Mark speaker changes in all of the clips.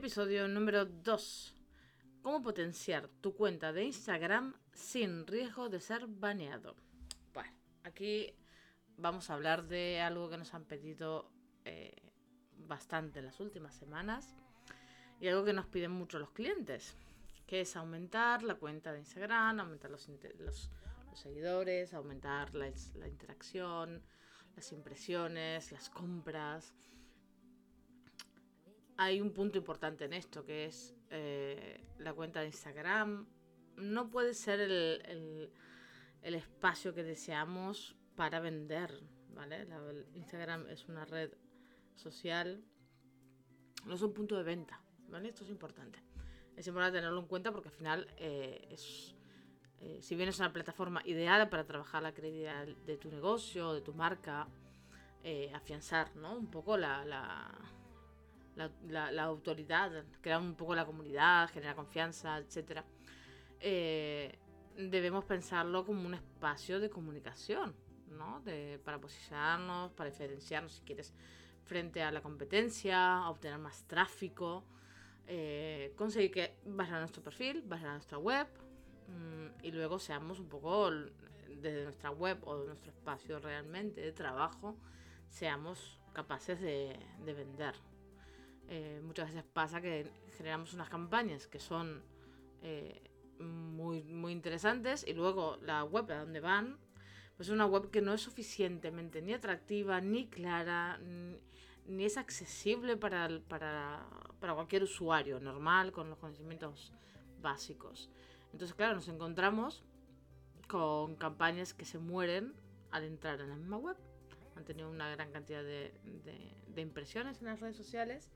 Speaker 1: Episodio número 2. ¿Cómo potenciar tu cuenta de Instagram sin riesgo de ser baneado? Bueno, aquí vamos a hablar de algo que nos han pedido eh, bastante en las últimas semanas y algo que nos piden mucho los clientes, que es aumentar la cuenta de Instagram, aumentar los, seguidores, aumentar la interacción, las impresiones, las compras hay un punto importante en esto, que es eh, la cuenta de Instagram. No puede ser el, espacio que deseamos para vender, ¿vale? Instagram es una red social, no es un punto de venta. Esto es importante. Es importante tenerlo en cuenta porque al final eh, es, eh, si bien es una plataforma ideal para trabajar la credibilidad de tu negocio, de tu marca, afianzar, ¿no? Un poco la la, autoridad, crear un poco la comunidad, generar confianza, etc. Eh, debemos pensarlo como un espacio de comunicación, ¿no? para posicionarnos, para diferenciarnos, si quieres, frente a la competencia, obtener más tráfico, eh, conseguir que vayan a nuestro perfil, vayan a nuestra web mm, y luego seamos un poco desde nuestra web o de nuestro espacio realmente de trabajo, seamos capaces de vender, eh, muchas veces pasa que generamos unas campañas que son eh, muy, muy interesantes y luego la web a donde van, pues es una web que no es suficientemente ni atractiva, ni clara, ni, es accesible para, para, para cualquier usuario normal con los conocimientos básicos. Entonces, claro, nos encontramos con campañas que se mueren al entrar en la misma web. Han tenido una gran cantidad de, de impresiones en las redes sociales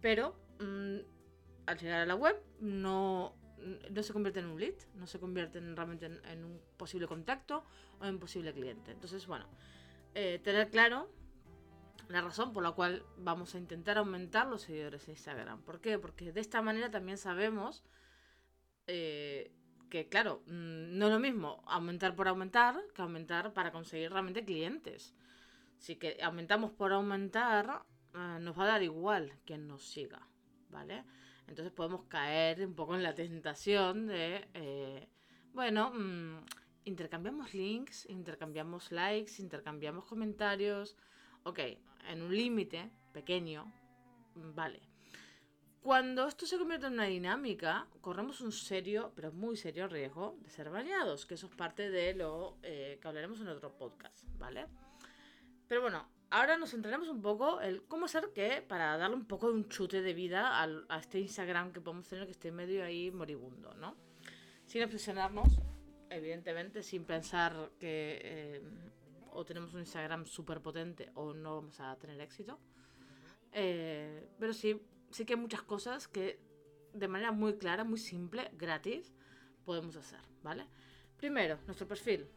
Speaker 1: pero mm, al llegar a la web no, no se convierte en un lead, no se convierte realmente en, un posible contacto o en posible cliente. Entonces, bueno, eh, tener claro la razón por la cual vamos a intentar aumentar los seguidores de Instagram. ¿Por qué? Porque de esta manera también sabemos eh, que, claro, mm, no es lo mismo aumentar por aumentar que aumentar para conseguir realmente clientes. Si que aumentamos por aumentar, Ah, nos va a dar igual quien nos siga, ¿vale? Entonces podemos caer un poco en la tentación de, eh, bueno, mm, intercambiamos links, intercambiamos likes, intercambiamos comentarios, ok, en un límite pequeño, vale. Cuando esto se convierte en una dinámica, corremos un serio, pero muy serio riesgo de ser bañados, que eso es parte de lo eh, que hablaremos en otro podcast, ¿vale? Pero bueno, ahora nos centraremos un poco en cómo hacer que, para darle un poco de un chute de vida a este Instagram que podemos tener que esté medio ahí moribundo, ¿no? Sin obsesionarnos, evidentemente, sin pensar que eh, o tenemos un Instagram súper potente o no vamos a tener éxito. Eh, pero sí, sí que hay muchas cosas que de manera muy clara, muy simple, gratis, podemos hacer, ¿vale? Primero, nuestro perfil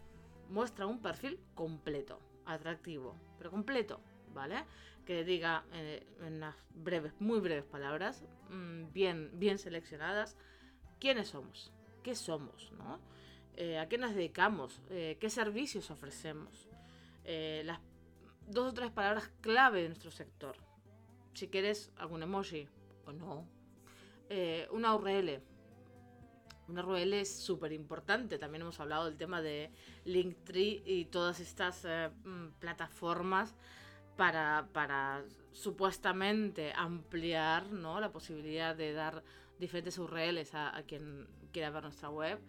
Speaker 1: muestra un perfil completo atractivo, pero completo, ¿vale? Que diga eh, en unas breves, muy breves palabras, mm, bien, bien seleccionadas, quiénes somos, qué somos, ¿no? Eh, ¿A qué nos dedicamos? Eh, ¿Qué servicios ofrecemos? las dos o tres palabras clave de nuestro sector. Si quieres algún emoji o no. una URL, una URL es súper importante. También hemos hablado del tema de Linktree y todas estas eh, mm, plataformas para, para, supuestamente ampliar ¿no? la posibilidad de dar diferentes URLs a, quien quiera ver nuestra web.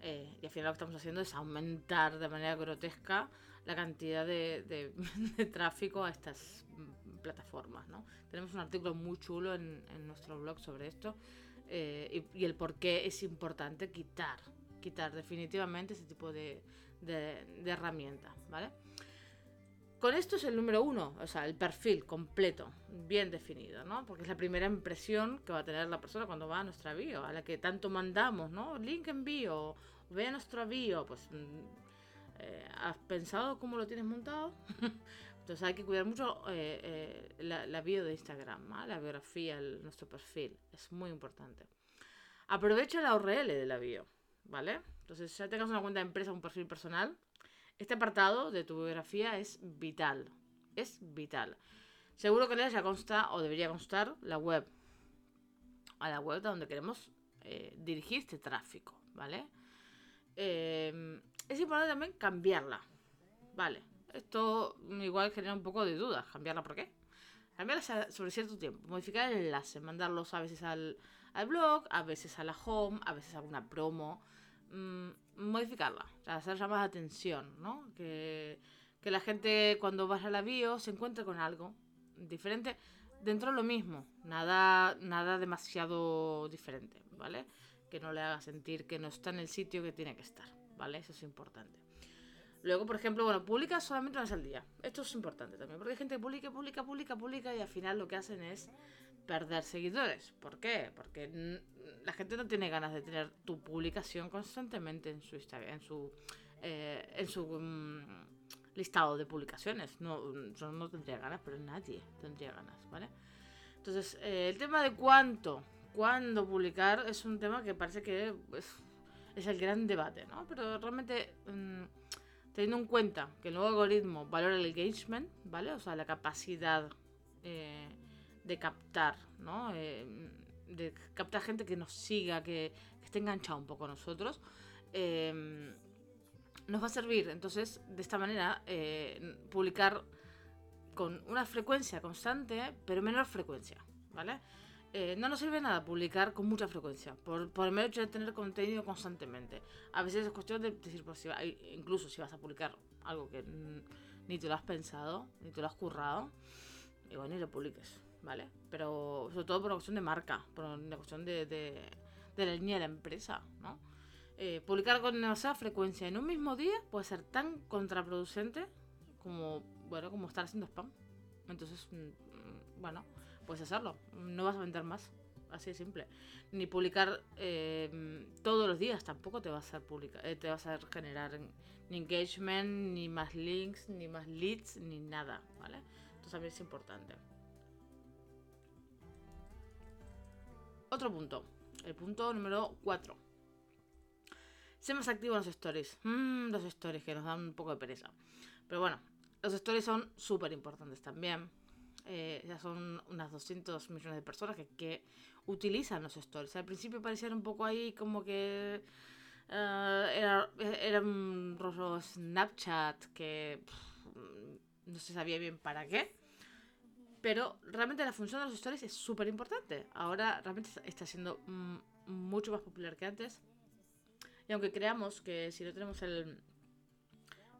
Speaker 1: Eh, y al final lo que estamos haciendo es aumentar de manera grotesca la cantidad de, tráfico a estas mm, plataformas. ¿no? Tenemos un artículo muy chulo en, en nuestro blog sobre esto eh, y, el por qué es importante quitar, quitar definitivamente ese tipo de, de, herramienta, ¿vale? Con esto es el número uno, o sea, el perfil completo, bien definido, ¿no? Porque es la primera impresión que va a tener la persona cuando va a nuestra bio, a la que tanto mandamos, ¿no? Link en bio, ve a nuestra bio, pues, mm, eh, ¿has pensado cómo lo tienes montado? Entonces hay que cuidar mucho eh, eh, la, bio de Instagram, la biografía, nuestro perfil. Es muy importante. Aprovecha la URL de la bio, ¿vale? Entonces, ya tengas una cuenta de empresa, un perfil personal, este apartado de tu biografía es vital. Es vital. Seguro que ella ya consta, o debería constar, la web, a la web donde queremos eh, dirigir este tráfico, ¿vale? Es importante también cambiarla, ¿vale? Esto igual genera un poco de dudas. ¿Cambiarla por qué? Cambiarla sobre cierto tiempo. Modificar el enlace. Mandarlos a veces al, blog, a veces a la home, a veces a alguna promo. Mm, modificarla. O sea, hacer más atención, ¿no? Que, que la gente cuando vaya a la bio se encuentre con algo diferente dentro de lo mismo. Nada, nada demasiado diferente, ¿vale? Que no le haga sentir que no está en el sitio que tiene que estar, ¿vale? Eso es importante. Luego, por ejemplo, bueno, publica solamente una vez al día. Esto es importante también, porque hay gente que publica, publica, publica, publica y al final lo que hacen es perder seguidores. ¿Por qué? Porque la gente no tiene ganas de tener tu publicación constantemente en su Instagram, en su, eh, en su mm, listado de publicaciones. No, yo no tendría ganas, pero nadie tendría ganas, ¿vale? Entonces, eh, el tema de cuánto, cuándo publicar es un tema que parece que es, es el gran debate, ¿no? Pero realmente... Mm, teniendo en cuenta que el nuevo algoritmo valora el engagement, ¿vale? O sea, la capacidad eh, de captar, ¿no? Eh, de captar gente que nos siga, que, esté enganchado un poco a nosotros, eh, nos va a servir. Entonces, de esta manera, publicar con una frecuencia constante, pero menor frecuencia, ¿vale? Eh, no nos sirve nada publicar con mucha frecuencia, por, por el mero de tener contenido constantemente. A veces es cuestión de decir, pues, si incluso si vas a publicar algo que ni te lo has pensado, ni te lo has currado, igual ni lo publiques, ¿vale? Pero sobre todo por una cuestión de marca, por una cuestión de, de, la línea de la empresa, ¿no? Eh, publicar con demasiada frecuencia en un mismo día puede ser tan contraproducente como, bueno, como estar haciendo spam. Entonces, mm, mm, bueno, puedes hacerlo. No vas a vender más. Así de simple. Ni publicar eh, todos los días tampoco te va a hacer publicar, eh, te a generar ni engagement, ni más links, ni más leads, ni nada, ¿vale? Entonces también es importante. Otro punto, el punto número 4. Sé más activo en los stories. Mmm, los stories que nos dan un poco de pereza. Pero bueno, los stories son súper importantes también. Eh, ya son unas 200 millones de personas que, utilizan los stories. Al principio parecían un poco ahí como que eh, era, era, un rollo Snapchat que no se sabía bien para qué. Pero realmente la función de los stories es súper importante. Ahora realmente está siendo mucho más popular que antes. Y aunque creamos que si no tenemos el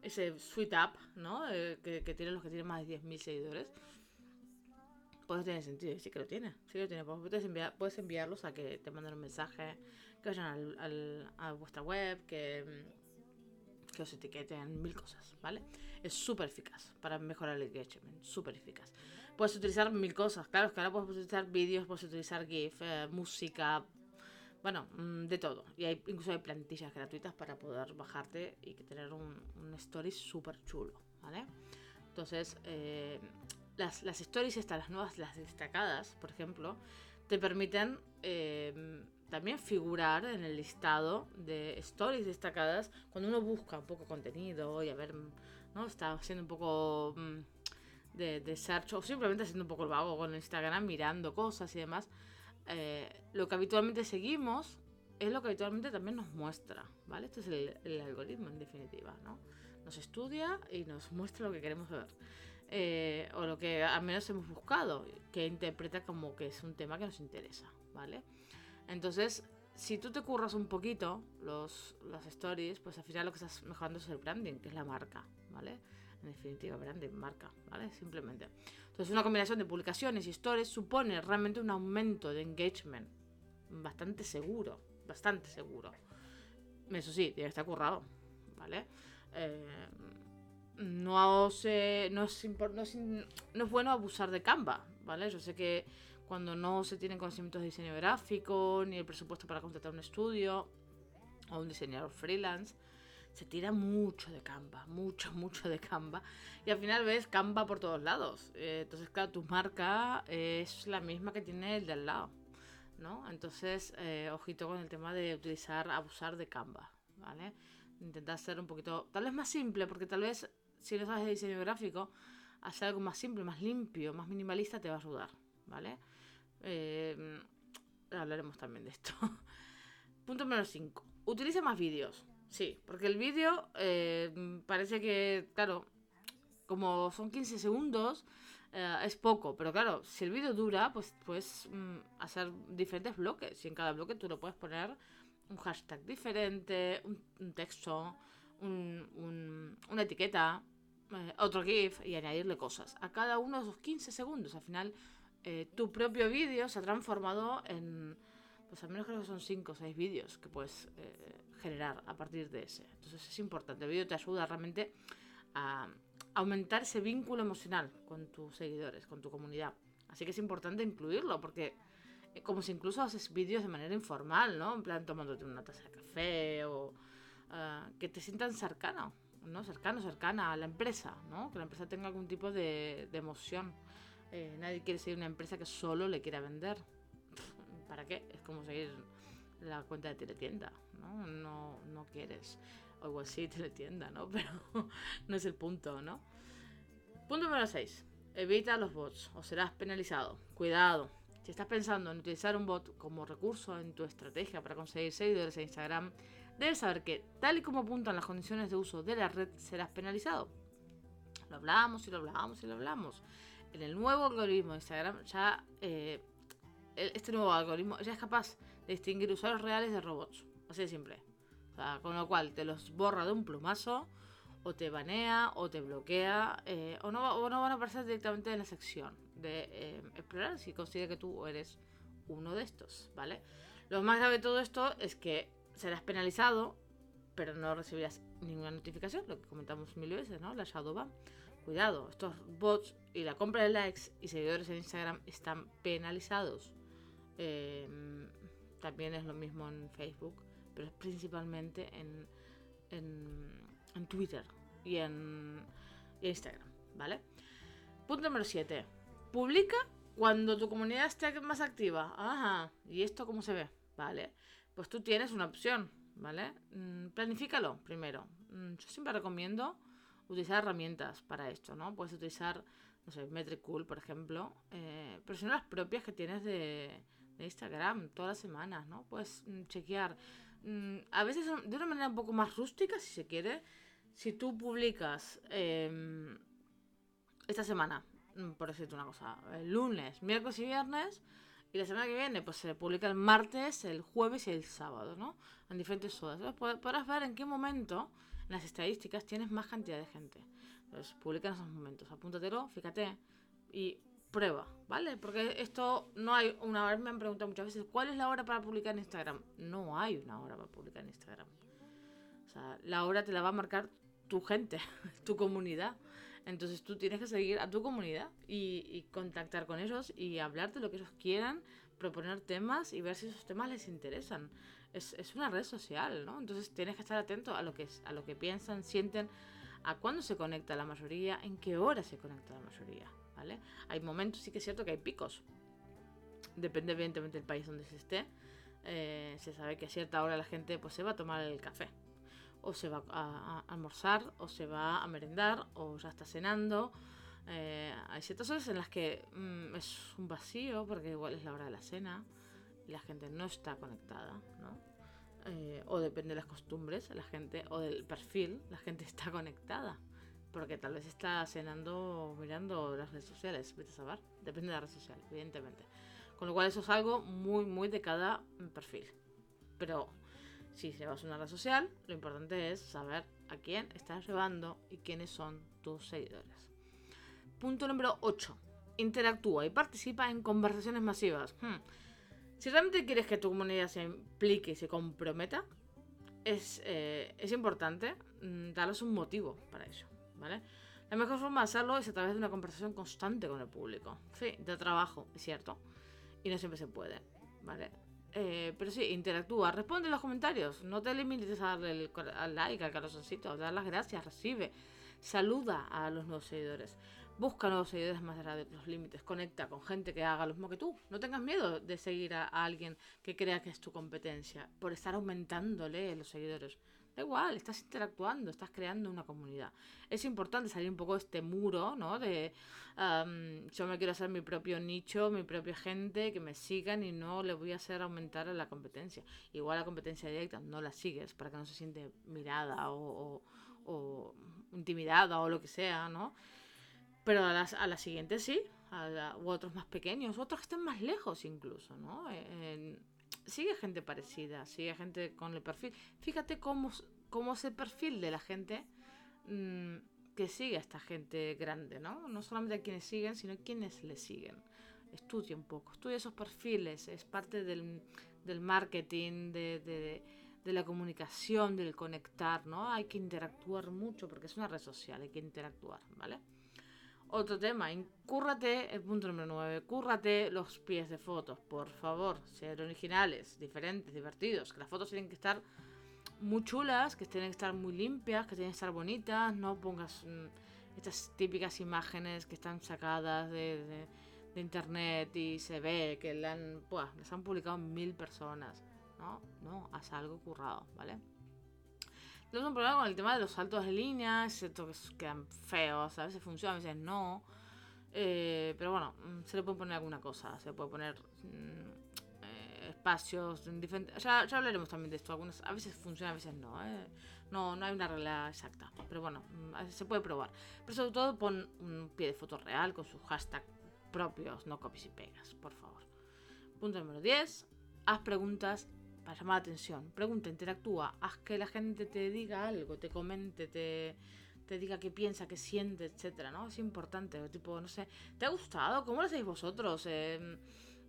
Speaker 1: ese Sweet App, ¿no? Eh, que, que tienen los que tienen más de 10.000 seguidores, pues tiene sentido, sí que lo tiene, sí que lo tiene. Puedes, enviar, puedes enviarlos a que te manden un mensaje, que vayan al, a vuestra web, que, que os etiqueten, mil cosas, ¿vale? Es súper eficaz para mejorar el engagement, súper eficaz. Puedes utilizar mil cosas, claro, es que ahora puedes utilizar vídeos, puedes utilizar GIF, eh, música, bueno, mm, de todo. Y hay, incluso hay plantillas gratuitas para poder bajarte y tener un, un story súper chulo, ¿vale? Entonces, eh, las, las stories estas, las nuevas, las destacadas, por ejemplo, te permiten em, también figurar en el listado de stories destacadas cuando uno busca un poco contenido y a ver, ¿no? Está haciendo un poco mm, de, de search o simplemente haciendo un poco el vago con Instagram, mirando cosas y demás. Eh, lo que habitualmente seguimos es lo que habitualmente también nos muestra, ¿vale? Este es el, el algoritmo en definitiva, ¿no? Nos estudia y nos muestra lo que queremos ver. Eh, o lo que al menos hemos buscado, que interpreta como que es un tema que nos interesa, ¿vale? Entonces, si tú te curras un poquito los, los stories, pues al final lo que estás mejorando es el branding, que es la marca, ¿vale? En definitiva, branding, marca, ¿vale? Simplemente. Entonces, una combinación de publicaciones y stories supone realmente un aumento de engagement bastante seguro, bastante seguro. Eso sí, tiene que estar currado, ¿vale? Eh, no, se, no, es, no, es, no es bueno abusar de Canva, ¿vale? Yo sé que cuando no se tienen conocimientos de diseño gráfico, ni el presupuesto para contratar un estudio o un diseñador freelance, se tira mucho de Canva, mucho, mucho de Canva. Y al final ves Canva por todos lados. Eh, entonces, claro, tu marca es la misma que tiene el de al lado, ¿no? Entonces, eh, ojito con el tema de utilizar, abusar de Canva, ¿vale? Intentar ser un poquito, tal vez más simple, porque tal vez si no sabes de diseño gráfico, hacer algo más simple, más limpio, más minimalista te va a ayudar, ¿vale? Eh, hablaremos también de esto. Punto número 5. Utiliza más vídeos. Sí, porque el vídeo eh, parece que, claro, como son 15 segundos, eh, es poco. Pero claro, si el vídeo dura, pues puedes mm, hacer diferentes bloques. Y en cada bloque tú lo puedes poner un hashtag diferente, un, texto, una etiqueta, eh, otro GIF y añadirle cosas. A cada uno de esos 15 segundos, al final, tu propio vídeo se ha transformado en pues al menos creo que son 5 o 6 vídeos que puedes eh, generar a partir de ese. Entonces es importante. El vídeo te ayuda realmente a aumentar ese vínculo emocional con tus seguidores, con tu comunidad. Así que es importante incluirlo porque eh, como si incluso haces vídeos de manera informal, ¿no? En plan tomándote una taza de café o ah, que te sientan cercano, ¿no? Cercano, cercana a la empresa, ¿no? Que la empresa tenga algún tipo de, emoción. Eh, nadie quiere ser una empresa que solo le quiera vender. ¿para qué? Es como seguir la cuenta de teletienda, ¿no? No, no quieres. O igual sí, teletienda, ¿no? Pero no es el punto, ¿no? Punto número 6. Evita los bots o serás penalizado. Cuidado. Si estás pensando en utilizar un bot como recurso en tu estrategia para conseguir seguidores en Instagram, debes saber que, tal y como apuntan las condiciones de uso de la red, serás penalizado. Lo hablamos y lo hablamos y lo hablamos. En el nuevo algoritmo de Instagram ya eh, este nuevo algoritmo ya es capaz de distinguir usuarios reales de robots. Así de simple. con lo cual te los borra de un plumazo, o te banea, o te bloquea, eh, o, no, van a aparecer directamente en la sección de eh, explorar si consigue que tú eres uno de estos, ¿vale? Lo más grave de todo esto es que serás penalizado, pero no recibirás ninguna notificación, lo que comentamos mil veces, ¿no? La Shadowban. Cuidado, estos bots y la compra de likes y seguidores en Instagram están penalizados. Em, también es lo mismo en Facebook, pero es principalmente en, en, Twitter y en Instagram, ¿vale? Punto número 7. Publica cuando tu comunidad esté más activa. Ajá. ¿Y esto cómo se ve? ¿Vale? Pues tú tienes una opción, ¿vale? Mm, planifícalo primero. Mm, yo siempre recomiendo utilizar herramientas para esto, ¿no? Puedes utilizar, no sé, Metricool, por ejemplo, eh, pero son las propias que tienes de, Instagram todas las semanas, ¿no? Puedes mm, chequear. A veces de una manera un poco más rústica, si se quiere. Si tú publicas em, esta semana, por decirte una cosa, el lunes, miércoles y viernes, y la semana que viene, pues se publica el martes, el jueves y el sábado, ¿no? En diferentes horas. podrás ver en qué momento en las estadísticas tienes más cantidad de gente. Entonces, publica en esos momentos. Apúntatelo, fíjate. Y prueba, ¿vale? Porque esto no hay una hora, me han preguntado muchas veces, ¿cuál es la hora para publicar en Instagram? No hay una hora para publicar en Instagram. O sea, la hora te la va a marcar tu gente, tu comunidad. Entonces tú tienes que seguir a tu comunidad y, contactar con ellos y hablar de lo que ellos quieran, proponer temas y ver si esos temas les interesan. Es, es una red social, ¿no? Entonces tienes que estar atento a lo que, a lo que piensan, sienten, a cuándo se conecta la mayoría, en qué hora se conecta la mayoría. Hay momentos, sí que es cierto que hay picos. Depende evidentemente del país donde se esté. Eh, se sabe que a cierta hora la gente pues se va a tomar el café. O se va a, almorzar, o se va a merendar, o ya está cenando. Eh, hay ciertas horas en las que mm, es un vacío, porque igual es la hora de la cena y la gente no está conectada, ¿no? Eh, o depende de las costumbres, la gente, o del perfil, la gente está conectada porque tal vez está cenando mirando las redes sociales, vete a saber. Depende de la red social, evidentemente. Con lo cual eso es algo muy, muy de cada perfil. Pero si llevas una red social, lo importante es saber a quién estás llevando y quiénes son tus seguidores. Punto número 8. Interactúa y participa en conversaciones masivas. Hmm. Si realmente quieres que tu comunidad se implique y se comprometa, es, eh, importante mm, darles un motivo para ello. ¿vale? La mejor forma de hacerlo es a través de una conversación constante con el público. Sí, de trabajo, es cierto. Y no siempre se puede, ¿vale? Eh, pero sí, interactúa, responde en los comentarios. No te limites a darle el, al like, al corazoncito, dar las gracias, recibe. Saluda a los nuevos seguidores. Busca nuevos seguidores más allá de los límites. Conecta con gente que haga lo mismo que tú. No tengas miedo de seguir a alguien que crea que es tu competencia por estar aumentándole los seguidores. Da igual, estás interactuando, estás creando una comunidad. Es importante salir un poco de este muro, ¿no? De yo me quiero hacer mi propio nicho, mi propia gente, que me sigan y no le voy a hacer aumentar la competencia. Igual la competencia directa no la sigues para que no se siente mirada o, o, intimidada o lo que sea, ¿no? Pero a las, a la siguiente sí, a u otros más pequeños, otros que estén más lejos incluso, ¿no? Sigue gente parecida, sigue gente con el perfil. Fíjate cómo, cómo es el perfil de la gente mm, que sigue a esta gente grande, ¿no? No solamente a quienes siguen, sino a quienes le siguen. Estudia un poco, estudia esos perfiles, es parte del, del marketing, de, de, de, la comunicación, del conectar, ¿no? Hay que interactuar mucho porque es una red social, hay que interactuar, ¿vale? Otro tema, cúrrate, el punto número 9, cúrrate los pies de fotos, por favor, ser originales, diferentes, divertidos, que las fotos tienen que estar muy chulas, que tienen que estar muy limpias, que tienen que estar bonitas, no pongas mm, estas típicas imágenes que están sacadas de, internet y se ve que las han publicado mil personas, ¿no? No, haz algo currado, ¿vale? Tenemos un problema con el tema de los saltos de línea, excepto que quedan feos, a veces funcionan, a veces no. Eh, pero bueno, mm, se le puede poner alguna cosa, se le puede poner mm, eh, espacios diferentes. Ya, ya, hablaremos también de esto, algunas, a veces funciona, a veces no, eh. no. No hay una regla exacta, pero bueno, mm, se puede probar. Pero sobre todo pon un pie de foto real con sus hashtags propios, no copies y pegas, por favor. Punto número 10. Haz preguntas para llamar la atención. Pregunta, interactúa, haz que la gente te diga algo, te comente, te, te diga qué piensa, qué siente, etcétera, ¿no? Es importante, tipo, no sé, ¿te ha gustado? ¿Cómo lo hacéis vosotros? Eh,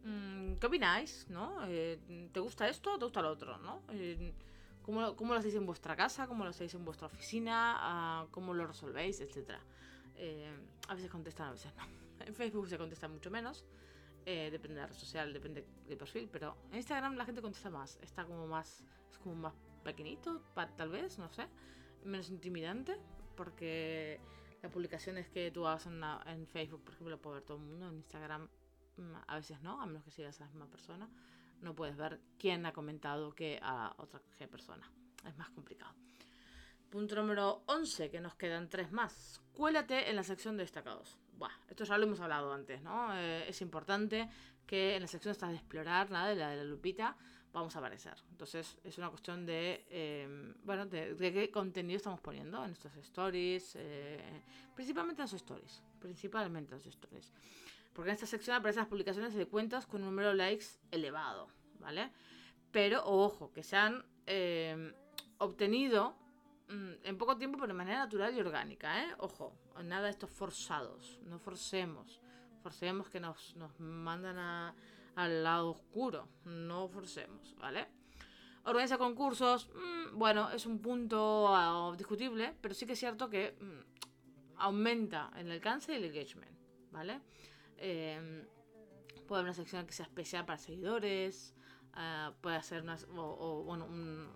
Speaker 1: mm, ¿Qué opináis? ¿No? Eh, ¿Te gusta esto o te gusta lo otro? ¿No? Eh, ¿cómo, ¿cómo, lo hacéis en vuestra casa? ¿Cómo lo hacéis en vuestra oficina? Ah, ¿Cómo lo resolvéis? Etcétera. a veces contestan, a veces no. En Facebook se contesta mucho menos. Eh, depende de la red social, depende del perfil, pero en Instagram la gente contesta más. Está como más, es como más pequeñito, tal vez, no sé. Menos intimidante, porque las publicaciones que tú hagas en, Facebook, por ejemplo, lo puede ver todo el mundo. En Instagram mm, a veces no, a menos que sigas a la misma persona. No puedes ver quién ha comentado que a otra persona. Es más complicado. Punto número 11, que nos quedan tres más. Cuélate en la sección de destacados esto ya lo hemos hablado antes, ¿no? Eh, es importante que en la sección estás de explorar, nada, de la de la lupita, vamos a aparecer. Entonces es una cuestión de, em, bueno, de, qué contenido estamos poniendo en nuestros stories, eh, principalmente en los stories, principalmente en los stories. Porque en esta sección aparecen las publicaciones de cuentas con un número de likes elevado, ¿vale? Pero, ojo, que se han em, obtenido en poco tiempo, pero de manera natural y orgánica, ¿eh? Ojo, nada de estos forzados, no forcemos, forcemos que nos, nos mandan a, al lado oscuro, no forcemos, ¿vale? Organiza concursos, mm, bueno, es un punto ah, discutible, pero sí que es cierto que mm, aumenta el alcance y el engagement, ¿vale? Em, puede haber una sección que sea especial para seguidores, ah, puede hacer una, o, bueno, un,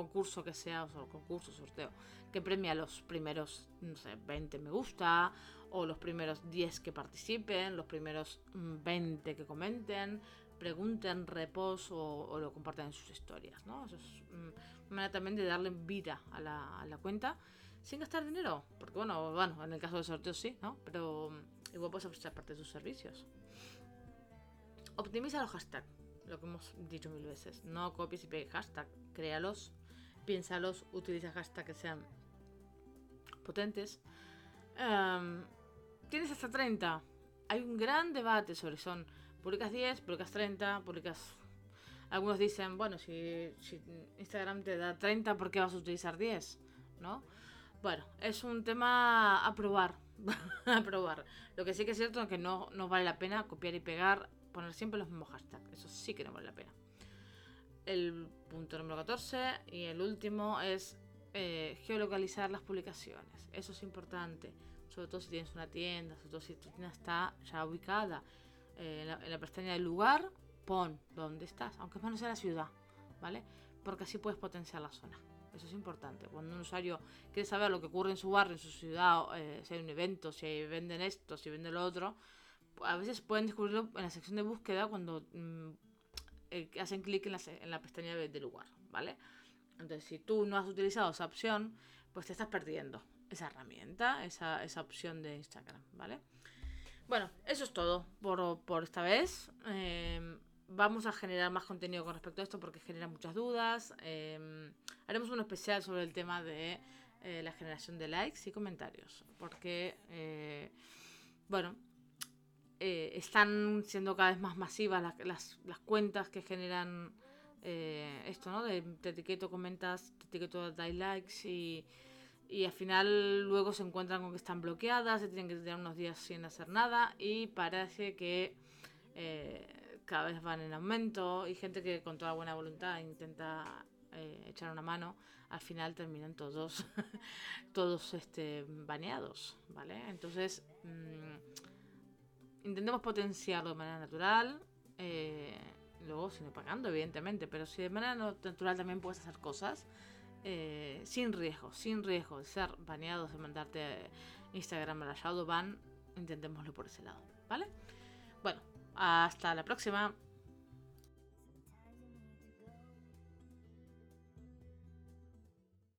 Speaker 1: concurso que sea, o concurso, sorteo, que premia los primeros, no sé, 20 me gusta, o los primeros 10 que participen, los primeros 20 mm, que comenten, pregunten, repos o, lo compartan en sus historias, ¿no? Eso es una manera también de darle vida a la, a la, cuenta sin gastar dinero, porque bueno, bueno, en el caso de sorteos sí, ¿no? Pero mm, igual puedes ofrecer parte de sus servicios. Optimiza los hashtags, lo que hemos dicho mil veces. No copies y pegues hashtag, créalos, piénsalos, utiliza hashtags que sean potentes. Em, tienes hasta 30. Hay un gran debate sobre son publicas 10, publicas 30, publicas... Algunos dicen, bueno, si, Instagram te da 30, ¿por qué vas a utilizar 10? ¿No? Bueno, es un tema a probar. a probar. Lo que sí que es cierto es que no, no vale la pena copiar y pegar, poner siempre los mismos hashtags. Eso sí que no vale la pena. El punto número 14 y el último es eh, geolocalizar las publicaciones. Eso es importante, sobre todo si tienes una tienda, sobre todo si tu tienda está ya ubicada eh, en, la, pestaña del lugar, pon dónde estás, aunque más no sea la ciudad, ¿vale? Porque así puedes potenciar la zona. Eso es importante. Cuando un usuario quiere saber lo que ocurre en su barrio, en su ciudad, eh, si hay un evento, si venden esto, si venden lo otro, a veces pueden descubrirlo en la sección de búsqueda cuando mm, hacen clic en la, pestaña del lugar, ¿vale? Entonces, si tú no has utilizado esa opción, pues te estás perdiendo esa herramienta, esa, esa opción de Instagram, ¿vale? Bueno, eso es todo por, por esta vez. Em, vamos a generar más contenido con respecto a esto porque genera muchas dudas. Em, haremos un especial sobre el tema de eh, la generación de likes y comentarios. Porque, eh, bueno, eh, están siendo cada vez más masivas las, las, las cuentas que generan esto, ¿no? De te etiqueto, comentas, te etiqueto, dais likes y y al final luego se encuentran con que están bloqueadas, se tienen que tener unos días sin hacer nada y parece que eh, cada vez van en aumento y gente que con toda buena voluntad intenta eh, echar una mano, al final terminan todos todos este baneados, ¿vale? Entonces mm, intentemos potenciarlo de manera natural, eh, luego sin pagando evidentemente, pero si de manera natural también puedes hacer cosas eh, sin riesgo, sin riesgo de ser baneados, de mandarte Instagram a la Shadowban, intentémoslo por ese lado, ¿vale? Bueno, hasta la próxima.